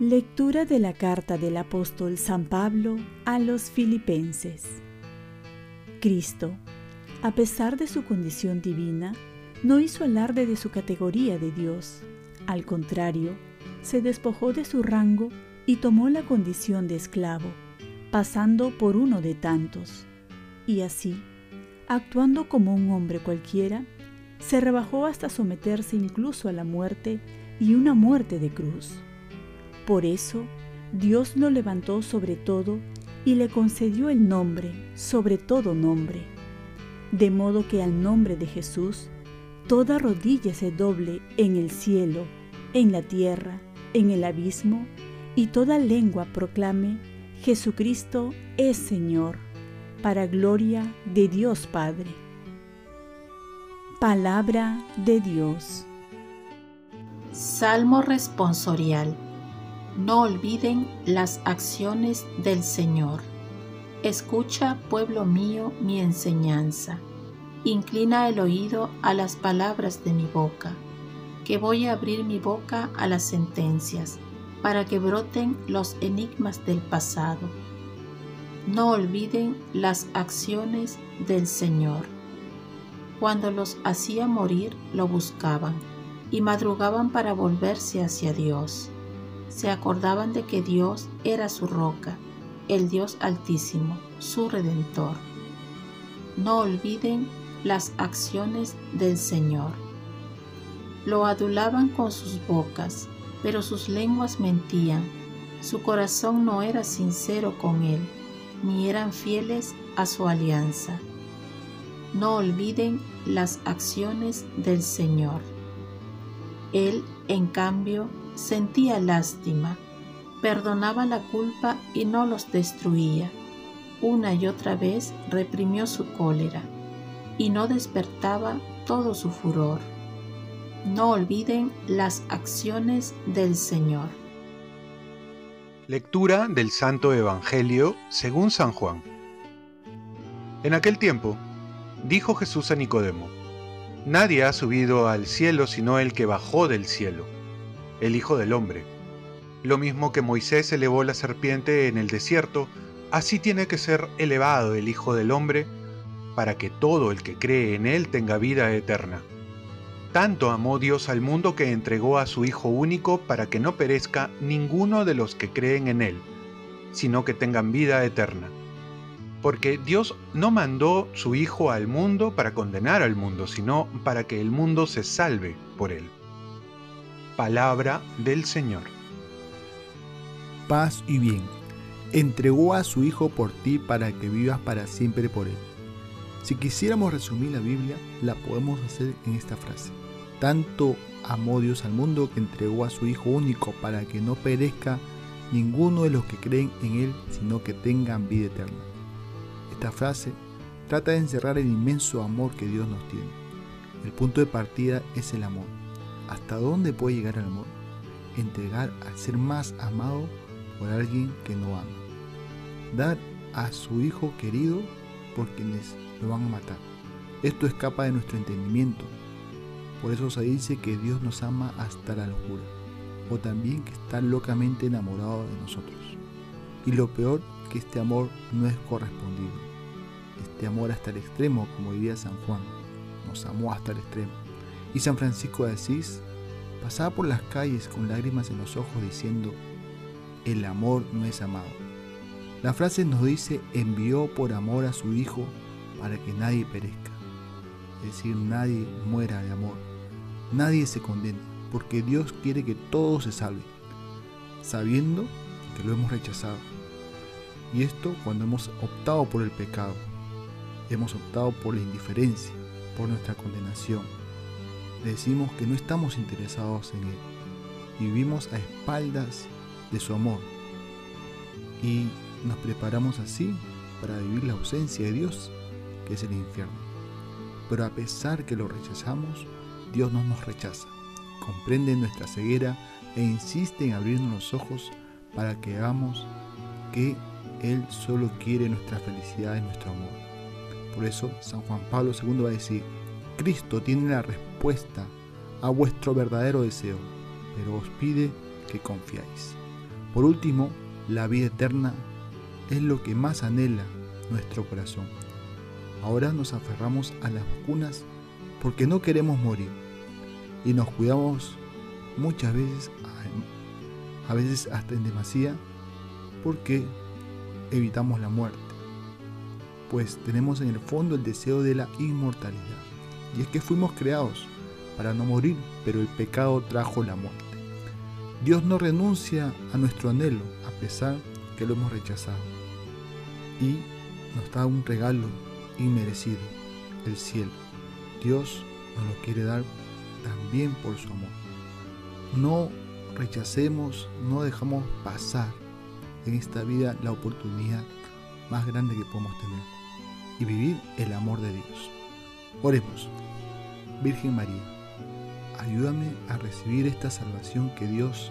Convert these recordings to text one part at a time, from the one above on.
Lectura de la carta del apóstol San Pablo a los filipenses. Cristo, a pesar de su condición divina, no hizo alarde de su categoría de Dios. Al contrario, se despojó de su rango y tomó la condición de esclavo, pasando por uno de tantos. Y así, actuando como un hombre cualquiera, se rebajó hasta someterse incluso a la muerte y una muerte de cruz por eso, Dios lo levantó sobre todo y le concedió el nombre, sobre todo nombre, de modo que al nombre de Jesús, toda rodilla se doble en el cielo, en la tierra, en el abismo, y toda lengua proclame, Jesucristo es Señor, para gloria de Dios Padre. Palabra de Dios. Salmo responsorial no olviden las acciones del Señor. Escucha, pueblo mío, mi enseñanza. Inclina el oído a las palabras de mi boca, que voy a abrir mi boca a las sentencias, para que broten los enigmas del pasado. No olviden las acciones del Señor. Cuando los hacía morir, lo buscaban y madrugaban para volverse hacia Dios se acordaban de que Dios era su roca, el Dios altísimo, su redentor. No olviden las acciones del Señor. Lo adulaban con sus bocas, pero sus lenguas mentían. Su corazón no era sincero con Él, ni eran fieles a su alianza. No olviden las acciones del Señor. Él, en cambio, sentía lástima, perdonaba la culpa y no los destruía. Una y otra vez reprimió su cólera y no despertaba todo su furor. No olviden las acciones del Señor. Lectura del Santo Evangelio según San Juan. En aquel tiempo, dijo Jesús a Nicodemo, Nadie ha subido al cielo sino el que bajó del cielo el Hijo del Hombre. Lo mismo que Moisés elevó la serpiente en el desierto, así tiene que ser elevado el Hijo del Hombre, para que todo el que cree en él tenga vida eterna. Tanto amó Dios al mundo que entregó a su Hijo único para que no perezca ninguno de los que creen en él, sino que tengan vida eterna. Porque Dios no mandó su Hijo al mundo para condenar al mundo, sino para que el mundo se salve por él. Palabra del Señor. Paz y bien. Entregó a su Hijo por ti para que vivas para siempre por Él. Si quisiéramos resumir la Biblia, la podemos hacer en esta frase. Tanto amó Dios al mundo que entregó a su Hijo único para que no perezca ninguno de los que creen en Él, sino que tengan vida eterna. Esta frase trata de encerrar el inmenso amor que Dios nos tiene. El punto de partida es el amor ¿Hasta dónde puede llegar el amor? Entregar a ser más amado por alguien que no ama. Dar a su hijo querido por quienes lo van a matar. Esto escapa de nuestro entendimiento. Por eso se dice que Dios nos ama hasta la locura. O también que está locamente enamorado de nosotros. Y lo peor, que este amor no es correspondido. Este amor hasta el extremo, como diría San Juan. Nos amó hasta el extremo. Y San Francisco de Asís pasaba por las calles con lágrimas en los ojos diciendo, el amor no es amado. La frase nos dice, envió por amor a su Hijo para que nadie perezca. Es decir, nadie muera de amor. Nadie se condene, porque Dios quiere que todos se salven, sabiendo que lo hemos rechazado. Y esto cuando hemos optado por el pecado, hemos optado por la indiferencia, por nuestra condenación, decimos que no estamos interesados en Él y vivimos a espaldas de su amor y nos preparamos así para vivir la ausencia de Dios, es el infierno. Pero a pesar que lo rechazamos, Dios no nos rechaza, comprende nuestra ceguera e insiste en abrirnos los ojos para que hagamos que Él solo quiere nuestra felicidad y nuestro amor. Por eso San Juan Pablo II va a decir, Cristo tiene la respuesta a vuestro verdadero deseo, pero os pide que confiáis. Por último, la vida eterna es lo que más anhela nuestro corazón. Ahora nos aferramos a las vacunas porque no queremos morir y nos cuidamos muchas veces, a veces hasta en demasía, porque evitamos la muerte, pues tenemos en el fondo el deseo de la inmortalidad. Y es que fuimos creados para no morir, pero el pecado trajo la muerte. Dios no renuncia a nuestro anhelo, a pesar que lo hemos rechazado. Y nos da un regalo inmerecido, el cielo. Dios nos lo quiere dar también por su amor. No rechacemos, no dejamos pasar en esta vida la oportunidad más grande que podemos tener y vivir el amor de Dios. Oremos. Virgen María, ayúdame a recibir esta salvación que Dios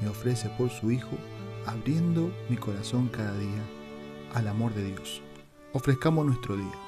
me ofrece por su Hijo, abriendo mi corazón cada día al amor de Dios. Ofrezcamos nuestro día.